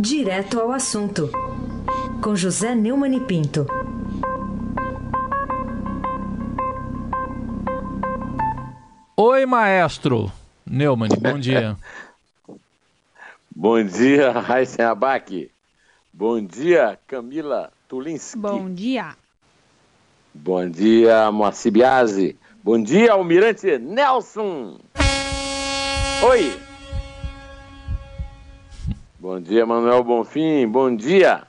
Direto ao assunto, com José Neumann e Pinto. Oi, maestro Neumann, bom dia. bom dia, Raíssen Abac. Bom dia, Camila Tulinski. Bom dia. Bom dia, Moacir Biasi. Bom dia, Almirante Nelson. Oi. Bom dia, Manuel Bonfim. Bom dia,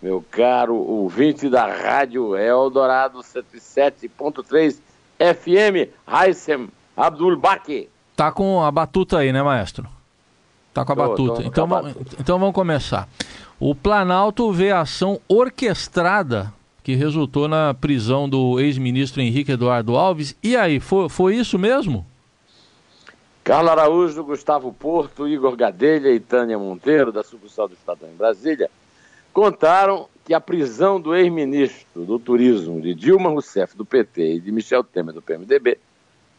meu caro ouvinte da Rádio Eldorado 107.3 FM, Raissem Abdul Baki. Tá com a batuta aí, né, maestro? Tá com a tô, batuta. Tô então, vamos, então vamos começar. O Planalto vê a ação orquestrada que resultou na prisão do ex-ministro Henrique Eduardo Alves. E aí, foi, foi isso mesmo? Carlos Araújo, Gustavo Porto, Igor Gadelha e Tânia Monteiro, da sucursal do Estadão em Brasília, contaram que a prisão do ex-ministro do Turismo de Dilma Rousseff, do PT, e de Michel Temer, do PMDB,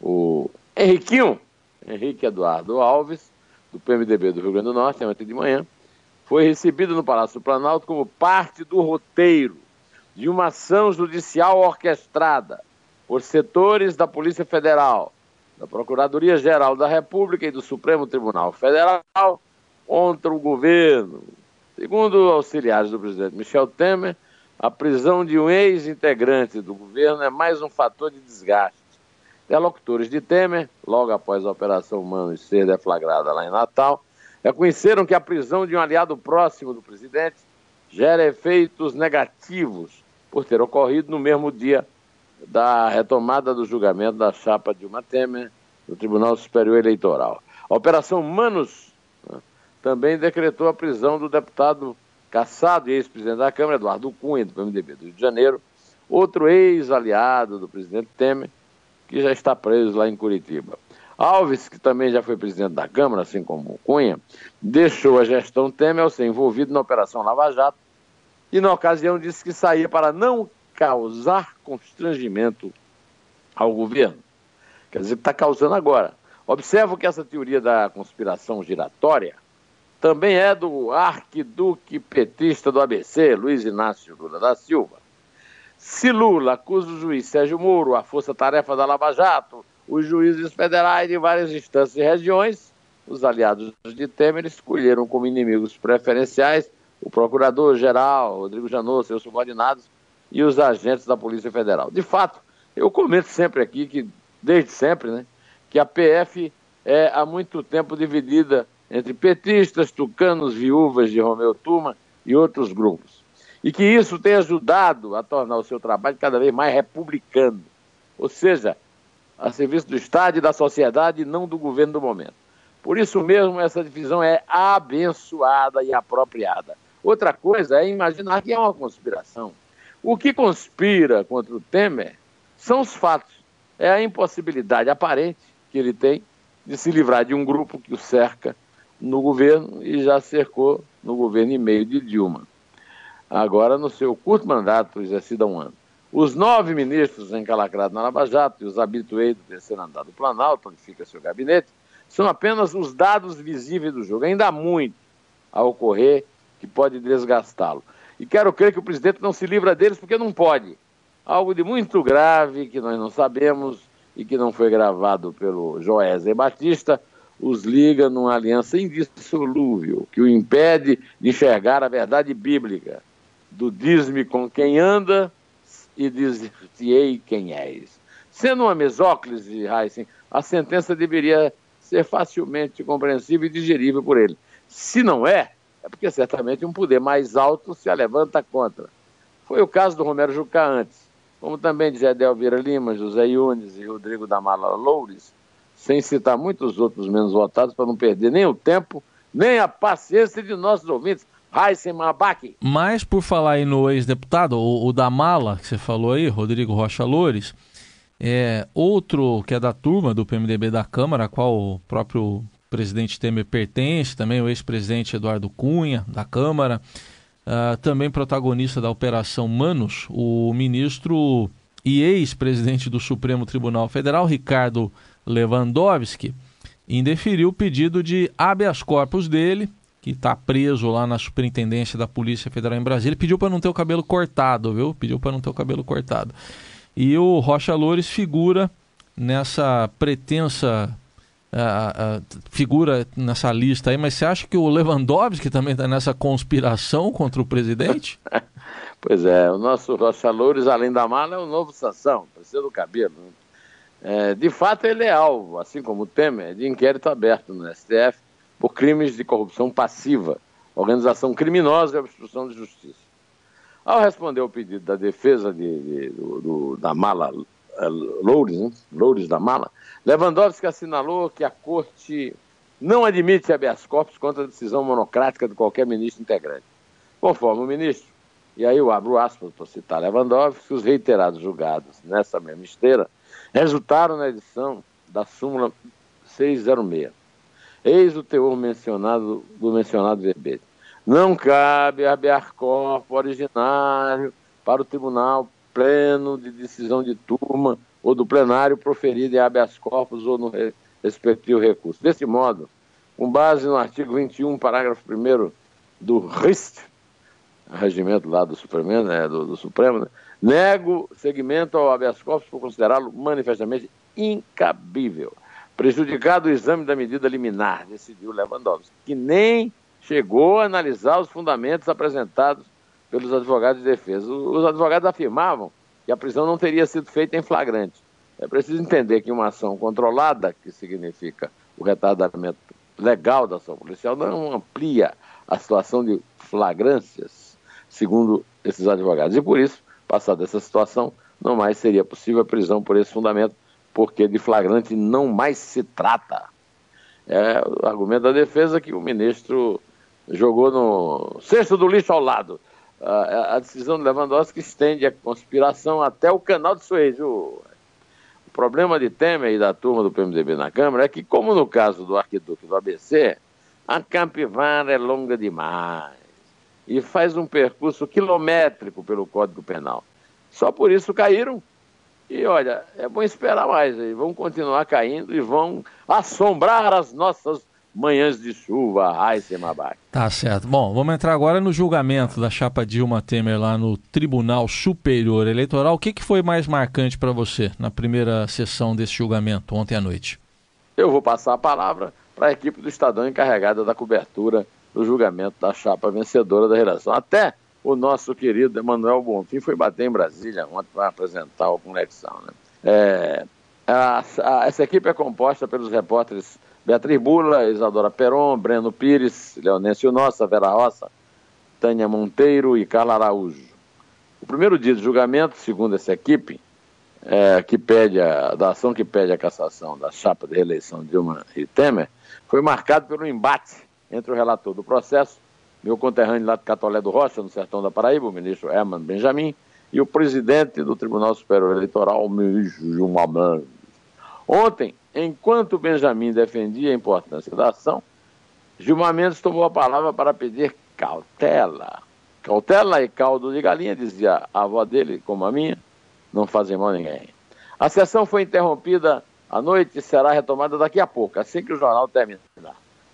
o Henriquinho, Henrique Eduardo Alves, do PMDB do Rio Grande do Norte, ontem de manhã, foi recebido no Palácio do Planalto como parte do roteiro de uma ação judicial orquestrada por setores da Polícia Federal, da Procuradoria-Geral da República e do Supremo Tribunal Federal contra o governo. Segundo auxiliares do presidente Michel Temer, a prisão de um ex-integrante do governo é mais um fator de desgaste. Interlocutores de Temer, logo após a Operação Humanos ser deflagrada lá em Natal, reconheceram que a prisão de um aliado próximo do presidente gera efeitos negativos por ter ocorrido no mesmo dia da retomada do julgamento da chapa Dilma Temer no Tribunal Superior Eleitoral. A Operação Manos né, também decretou a prisão do deputado caçado e ex-presidente da Câmara, Eduardo Cunha, do PMDB do Rio de Janeiro, outro ex-aliado do presidente Temer, que já está preso lá em Curitiba. Alves, que também já foi presidente da Câmara, assim como Cunha, deixou a gestão Temer ao ser envolvido na Operação Lava Jato e, na ocasião, disse que saía para não causar constrangimento ao governo. Quer dizer, está causando agora. Observo que essa teoria da conspiração giratória também é do arquiduque petista do ABC, Luiz Inácio Lula da Silva. Se Lula acusa o juiz Sérgio Moro, a força-tarefa da Lava Jato, os juízes federais de várias instâncias e regiões, os aliados de Temer escolheram como inimigos preferenciais o procurador-geral, Rodrigo Janot, seus subordinados, e os agentes da Polícia Federal. De fato, eu comento sempre aqui que, desde sempre, né, que a PF é há muito tempo dividida entre petistas, tucanos, viúvas de Romeu Tuma e outros grupos. E que isso tem ajudado a tornar o seu trabalho cada vez mais republicano. Ou seja, a serviço do Estado e da sociedade e não do governo do momento. Por isso mesmo, essa divisão é abençoada e apropriada. Outra coisa é imaginar que é uma conspiração. O que conspira contra o Temer são os fatos. É a impossibilidade aparente que ele tem de se livrar de um grupo que o cerca no governo e já cercou no governo e meio de Dilma. Agora, no seu curto mandato, exercido há um ano. Os nove ministros encalacrados na Lava Jato e os habituês do terceiro andar do Planalto, onde fica seu gabinete, são apenas os dados visíveis do jogo. Ainda há muito a ocorrer que pode desgastá-lo. E quero crer que o presidente não se livra deles porque não pode. Algo de muito grave que nós não sabemos e que não foi gravado pelo Joézer Batista os liga numa aliança indissolúvel que o impede de enxergar a verdade bíblica do diz-me com quem anda e diz-te-ei quem és. Sendo uma mesóclise, Heisen, a sentença deveria ser facilmente compreensível e digerível por ele. Se não é, é porque certamente um poder mais alto se levanta contra. Foi o caso do Romero Jucá antes, como também de Zé Delvira Lima, José Yunes e Rodrigo da Mala Loures, sem citar muitos outros menos votados para não perder nem o tempo, nem a paciência de nossos ouvintes. Raíssen Mabaki. Mas, por falar aí no ex-deputado, o, o, da Mala, que você falou aí, Rodrigo Rocha Loures, é, outro que é da turma do PMDB da Câmara, qual o próprio presidente Temer pertence, também o ex-presidente Eduardo Cunha, da Câmara, uh, também protagonista da Operação Manos, o ministro e ex-presidente do Supremo Tribunal Federal, Ricardo Lewandowski, indeferiu o pedido de habeas corpus dele, que está preso lá na superintendência da Polícia Federal em Brasília. Pediu para não ter o cabelo cortado, viu? Pediu para não ter o cabelo cortado. E o Rocha Loures figura nessa pretensa figura nessa lista aí, mas você acha que o Lewandowski também está nessa conspiração contra o presidente? pois é, o nosso Rocha Loures, além da mala, é o novo Sansão, precisa do cabelo. Né? É, de fato, ele é alvo, assim como o Temer, de inquérito aberto no STF por crimes de corrupção passiva, organização criminosa e obstrução de justiça. Ao responder ao pedido da defesa de, de, do, do, da mala Loures, né? Loures da mala, Lewandowski assinalou que a Corte não admite habeas corpus contra a decisão monocrática de qualquer ministro integrante. Conforme o ministro, e aí eu abro aspas para citar Lewandowski, os reiterados julgados nessa mesma esteira resultaram na edição da súmula 606. Eis o teor mencionado do mencionado verbete. Não cabe habear corpo originário para o tribunal pleno de decisão de turma ou do plenário proferido em habeas corpus ou no respectivo recurso. Desse modo, com base no artigo 21, parágrafo 1 do RIST, regimento lá do Supremo, né, do, do Supremo né, Nego segmento ao habeas corpus por considerá-lo manifestamente incabível. Prejudicado o exame da medida liminar, decidiu Lewandowski, que nem chegou a analisar os fundamentos apresentados pelos advogados de defesa. Os advogados afirmavam que a prisão não teria sido feita em flagrante. É preciso entender que uma ação controlada, que significa o retardamento legal da ação policial, não amplia a situação de flagrâncias, segundo esses advogados. E por isso, Passada essa situação, não mais seria possível a prisão por esse fundamento, porque de flagrante não mais se trata. É o argumento da defesa que o ministro jogou no cesto do lixo ao lado. A, decisão de Lewandowski estende a conspiração até o canal de Suez. O, o problema de Temer e da turma do PMDB na Câmara é que, como no caso do arquiduque do ABC, a capivara é longa demais e faz um percurso quilométrico pelo Código Penal. Só por isso caíram. E olha, é bom esperar mais. Vão continuar caindo e vão assombrar as nossas manhãs de chuva, Raíssa Mabac. Tá certo. Bom, vamos entrar agora no julgamento da chapa Dilma Temer lá no Tribunal Superior Eleitoral. O que, que foi mais marcante para você na primeira sessão desse julgamento, ontem à noite? Eu vou passar a palavra para a equipe do Estadão encarregada da cobertura do julgamento da chapa vencedora da reeleição. Até o nosso querido Emanuel Bonfim foi bater em Brasília ontem para apresentar a conexão. Né? É, a, a, essa equipe é composta pelos repórteres Beatriz Bula, Isadora Peron, Breno Pires, Leonêncio Nossa, Vera Roça, Tânia Monteiro e Carla Araújo. O primeiro dia de julgamento, segundo essa equipe, é, que pede a, da ação que pede a cassação da chapa de reeleição de Dilma e Temer, foi marcado pelo embate entre o relator do processo, meu conterrâneo lá de Catolé do Rocha, no sertão da Paraíba, o ministro Herman Benjamin, e o presidente do Tribunal Superior Eleitoral, o ministro Gilmar. Ontem, enquanto Benjamin defendia a importância da ação, Gilmar Mendes tomou a palavra para pedir cautela. Cautela e caldo de galinha, dizia a avó dele, como a minha, não fazem mal a ninguém. A sessão foi interrompida à noite e será retomada daqui a pouco, assim que o jornal terminar.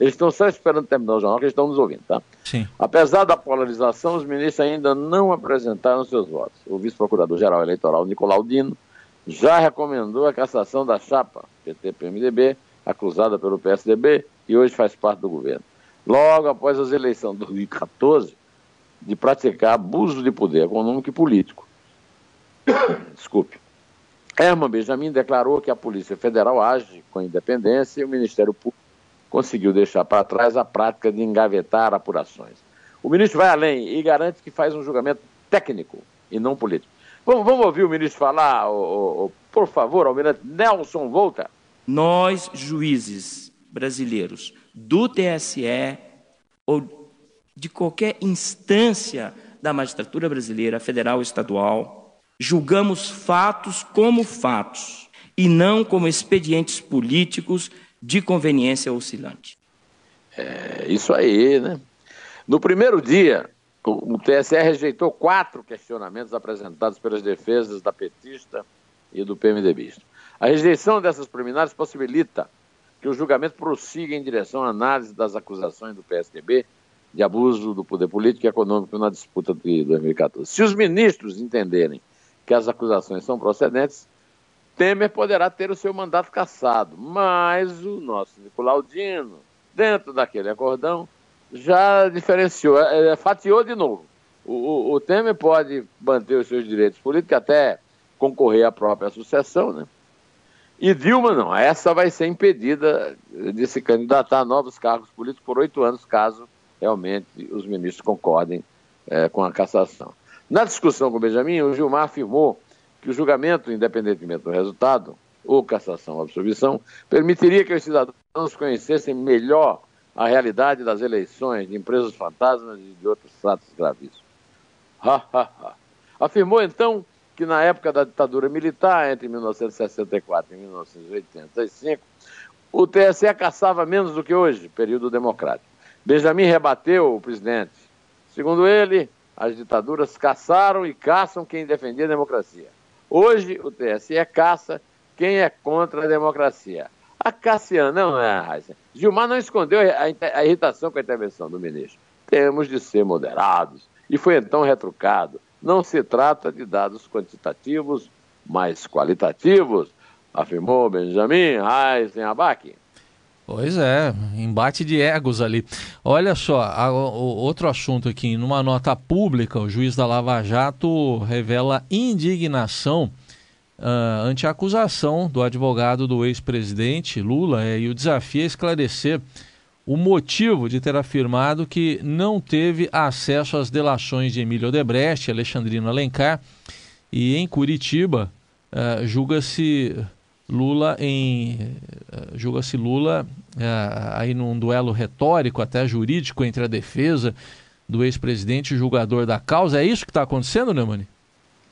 Eles estão só esperando terminar o jornal, que eles estão nos ouvindo, tá? Sim. Apesar da polarização, os ministros ainda não apresentaram seus votos. O vice-procurador-geral eleitoral, Nicolau Dino, já recomendou a cassação da chapa PT-PMDB, acusada pelo PSDB e hoje faz parte do governo. Logo após as eleições de 2014, de praticar abuso de poder econômico e político. Desculpe. Herman Benjamin declarou que a Polícia Federal age com independência e o Ministério Público conseguiu deixar para trás a prática de engavetar apurações. O ministro vai além e garante que faz um julgamento técnico e não político. Vamos, vamos ouvir o ministro falar, o, o, por favor, almirante Nelson Volta. Nós, juízes brasileiros do TSE ou de qualquer instância da magistratura brasileira, federal ou estadual, julgamos fatos como fatos e não como expedientes políticos de conveniência oscilante. É isso aí, né? No primeiro dia, o TSE rejeitou quatro questionamentos apresentados pelas defesas da petista e do PMDBista. A rejeição dessas preliminares possibilita que o julgamento prossiga em direção à análise das acusações do PSDB de abuso do poder político e econômico na disputa de 2014. Se os ministros entenderem que as acusações são procedentes, Temer poderá ter o seu mandato cassado. Mas o nosso Nicolaudino, dentro daquele acordão, já diferenciou, é, é, fatiou de novo. O, o, o, Temer pode manter os seus direitos políticos, até concorrer à própria sucessão, né? E Dilma não, essa vai ser impedida de se candidatar a novos cargos políticos por oito anos, caso realmente os ministros concordem é, com a cassação. Na discussão com o Benjamin, o Gilmar afirmou que o julgamento, independentemente do resultado, ou cassação ou absolvição, permitiria que os cidadãos conhecessem melhor a realidade das eleições de empresas fantasmas e de outros fatos gravíssimos. Afirmou então que na época da ditadura militar, entre 1964 e 1985, o TSE caçava menos do que hoje, período democrático. Benjamin rebateu o presidente. Segundo ele, as ditaduras caçaram e caçam quem defendia a democracia. Hoje, o TSE caça quem é contra a democracia. A Cassiana, não é, Raíssa? Gilmar não escondeu a, a irritação com a intervenção do ministro. Temos de ser moderados. E foi então retrucado. Não se trata de dados quantitativos, mas qualitativos, afirmou Benjamin Heisenabach. Pois é, embate de egos ali. Olha só, a, outro assunto aqui, numa nota pública, o juiz da Lava Jato revela indignação uh, ante a acusação do advogado do ex-presidente Lula é, e o desafio é esclarecer o motivo de ter afirmado que não teve acesso às delações de Emílio Odebrecht Alexandrino Alencar e em Curitiba uh, julga-se Lula em uh, julga-se Lula uh, aí num duelo retórico até jurídico entre a defesa do ex-presidente e o julgador da causa. É isso que está acontecendo, Neumani?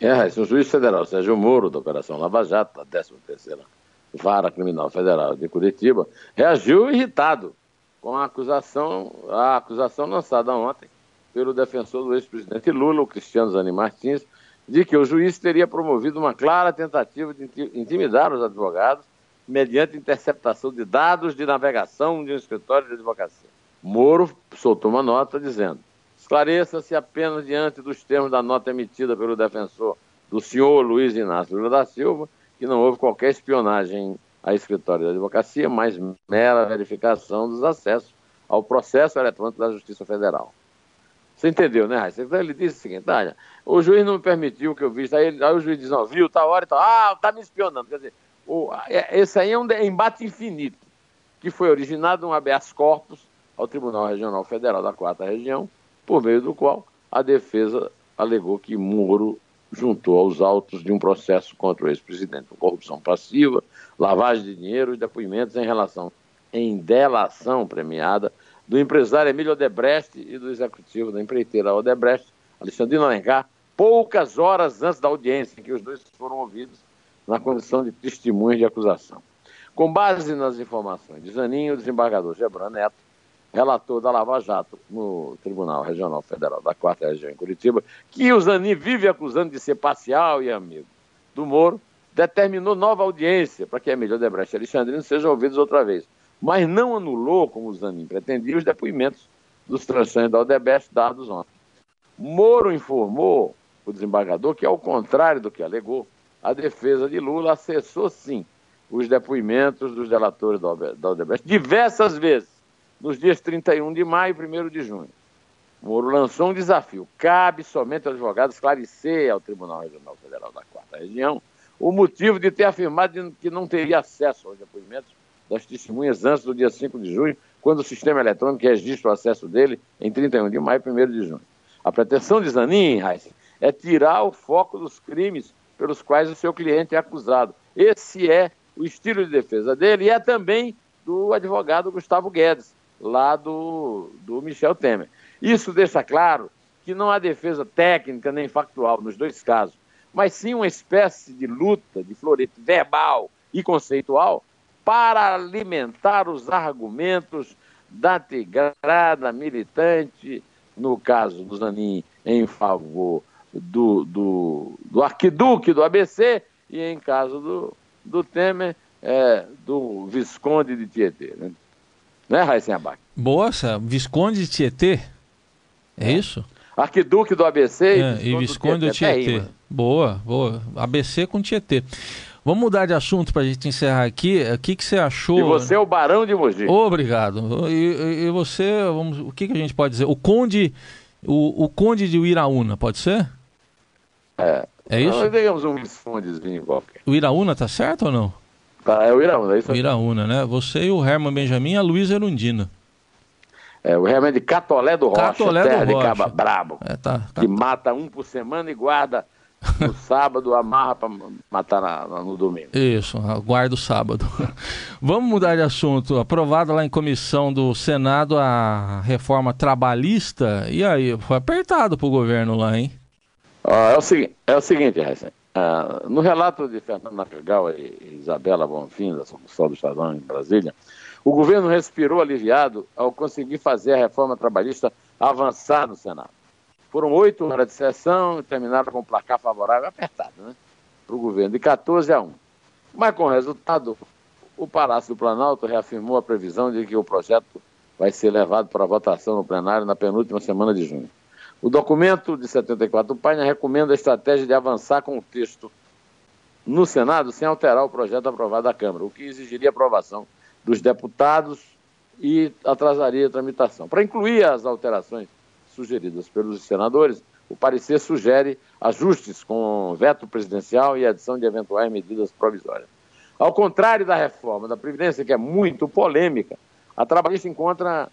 É, o juiz federal Sérgio Moro, da Operação Lava Jato, da 13ª Vara Criminal Federal de Curitiba, reagiu irritado com a acusação, a acusação lançada ontem pelo defensor do ex-presidente Lula, o Cristiano Zani Martins, de que o juiz teria promovido uma clara tentativa de intimidar os advogados mediante interceptação de dados de navegação de um escritório de advocacia. Moro soltou uma nota dizendo: esclareça-se apenas diante dos termos da nota emitida pelo defensor do senhor Luiz Inácio Lula da Silva que não houve qualquer espionagem a escritório de advocacia, mas mera verificação dos acessos ao processo eletrônico da Justiça Federal. Você entendeu, né, Raíssa? Então ele disse o seguinte, olha, o juiz não me permitiu que eu visse, aí, aí o juiz diz, não, viu, tá hora e tal, ah, tá me espionando. Quer dizer, o, é, esse aí é um embate infinito, que foi originado um habeas corpus ao Tribunal Regional Federal da Quarta Região, por meio do qual a defesa alegou que Moro juntou aos autos de um processo contra o ex-presidente corrupção passiva, lavagem de dinheiro e depoimentos em relação em delação premiada do empresário Emílio Odebrecht e do executivo da empreiteira Odebrecht, Alexandrino Alencar, poucas horas antes da audiência em que os dois foram ouvidos na condição de testemunhas de acusação. Com base nas informações de Zaninho, o desembargador Gebran Neto, relator da Lava Jato no Tribunal Regional Federal da Quarta Região em Curitiba, que o Zanin vive acusando de ser parcial e amigo do Moro, determinou nova audiência para que Emílio Debrecht e Alexandrino sejam ouvidos outra vez, mas não anulou, como o Zanin pretendia, os depoimentos dos transantes da Odebrecht dados ontem. Moro informou o desembargador que, ao contrário do que alegou, a defesa de Lula acessou sim os depoimentos dos delatores da Odebrecht diversas vezes nos dias 31 de maio e 1 de junho. Moro lançou um desafio. Cabe somente ao advogado esclarecer ao Tribunal Regional Federal da Quarta Região o motivo de ter afirmado que não teria acesso aos depoimentos das testemunhas antes do dia 5 de junho, quando o sistema eletrônico registra o acesso dele em 31 de maio e 1 de junho. A pretensão de Zanin, Heisen, é tirar o foco dos crimes pelos quais o seu cliente é acusado. Esse é o estilo de defesa dele e é também do advogado Gustavo Guedes, lá do, do Michel Temer. Isso deixa claro que não há defesa técnica nem factual nos dois casos, mas sim uma espécie de luta, de florete verbal e conceitual para alimentar os argumentos da tigrada militante, no caso do Zanin, em favor do, do, do arquiduque do ABC e em caso do, do Temer, é, do Visconde de Tietê. Né? Né, Abac? Boa, Visconde de Tietê? É, isso? Arquiduque do ABC é, e Visconde do Tietê. Tietê. Boa, boa. ABC com Tietê. Vamos mudar de assunto para a gente encerrar aqui. O que, que você achou? E você é o Barão de Mogi. Obrigado. E, e você, vamos, o que, que a gente pode dizer? O Conde, o, o Conde de Uiraúna, pode ser? É. É isso? Nós digamos um Viscondezinho qualquer. O Iraúna tá certo ou não? Tá, é o Iraúna, é isso? O Iraúna, né? Você e o Herman Benjamin e a Luísa Erundina. É, o Herman de Catolé do Rocha, Catolé terra do de Rocha. Caba Brabo. É, tá, tá. Que mata um por semana e guarda no sábado, amarra para matar na, no domingo. Isso, guarda o sábado. Vamos mudar de assunto. Aprovada lá em comissão do Senado a reforma trabalhista. E aí, foi apertado pro governo lá, hein? é, o seguinte, é o seguinte, Hessen. Uh, no relato de Fernando Napegal e Isabela Bonfim, da Solução do Estadão em Brasília, o governo respirou aliviado ao conseguir fazer a reforma trabalhista avançar no Senado. Foram oito horas de sessão e terminaram com um placar favorável apertado né, para o governo, de 14 a 1. Mas com o resultado, o Palácio do Planalto reafirmou a previsão de que o projeto vai ser levado para votação no plenário na penúltima semana de junho. O documento de 74 páginas recomenda a estratégia de avançar com o texto no Senado sem alterar o projeto aprovado da Câmara, o que exigiria aprovação dos deputados e atrasaria a tramitação. Para incluir as alterações sugeridas pelos senadores, o parecer sugere ajustes com veto presidencial e adição de eventuais medidas provisórias. Ao contrário da reforma da Previdência, que é muito polêmica, a trabalhista encontra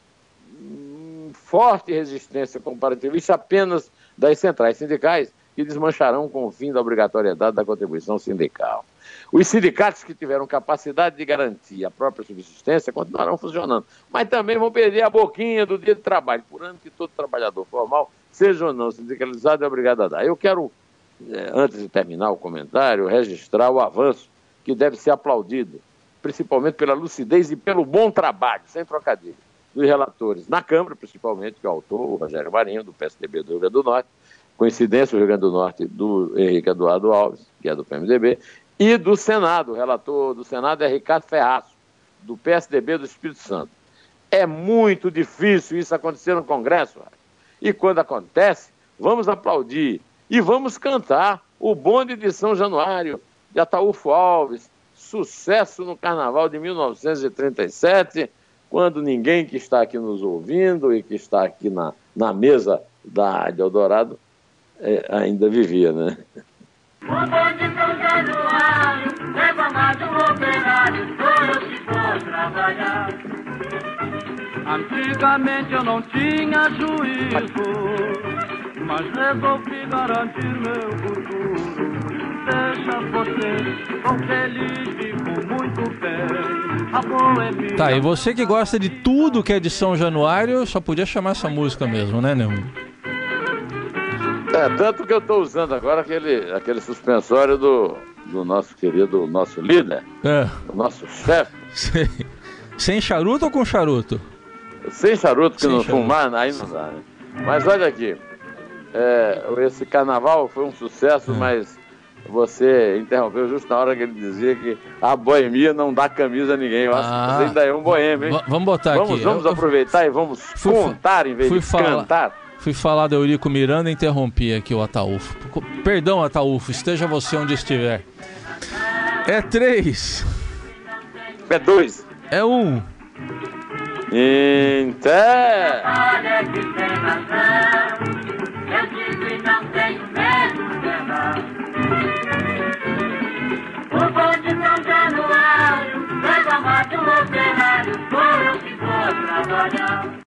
forte resistência comparativista apenas das centrais sindicais, que desmancharão com o fim da obrigatoriedade da contribuição sindical. Os sindicatos que tiveram capacidade de garantir a própria subsistência continuarão funcionando, mas também vão perder a boquinha do dia de trabalho, por ano que todo trabalhador formal, seja ou não sindicalizado, é obrigado a dar. Eu quero, eh, antes de terminar o comentário, registrar o avanço que deve ser aplaudido, principalmente pela lucidez e pelo bom trabalho, sem trocadilho dos relatores na Câmara, principalmente, que é o autor, o Rogério Marinho, do PSDB do Rio Grande do Norte, coincidência, o Rio Grande do Norte, do Henrique Eduardo Alves, que é do PMDB, e do Senado, o relator do Senado é Ricardo Ferraço, do PSDB do Espírito Santo. É muito difícil isso acontecer no Congresso, e quando acontece, vamos aplaudir e vamos cantar o bonde de São Januário, de Ataúfo Alves, sucesso no Carnaval de 1937, quando ninguém que está aqui nos ouvindo e que está aqui na, na mesa da Rádio Eldorado é, ainda vivia, né? O bonde São Januário um operário, todo que for trabalhar. Antigamente eu não tinha juízo, mas resolvi garantir meu futuro. Deixa você tão feliz, vivo Tá, e você que gosta de tudo que é de São Januário, só podia chamar essa música mesmo, né, Neumann? É, tanto que eu estou usando agora aquele, aquele suspensório do, do nosso querido, nosso líder, É. do nosso chefe. Sem, sem charuto ou com charuto? Sem charuto, que Sem não charuto. fumar, aí não dá, né? Mas olha aqui, é, esse carnaval foi um sucesso, É. mas você interrompeu justo na hora que ele dizia que a boemia não dá camisa a ninguém. Eu acho que ah. você ainda é um boêmio, hein? Vamos botar vamos, aqui. Vamos eu, aproveitar eu, e vamos contar em vez de cantar. Fui falar do Eurico Miranda e interrompi aqui o Ataúfo. Perdão, Ataúfo, esteja você onde estiver. É três. É dois. É um. Inter. Olha que tem. Ramana.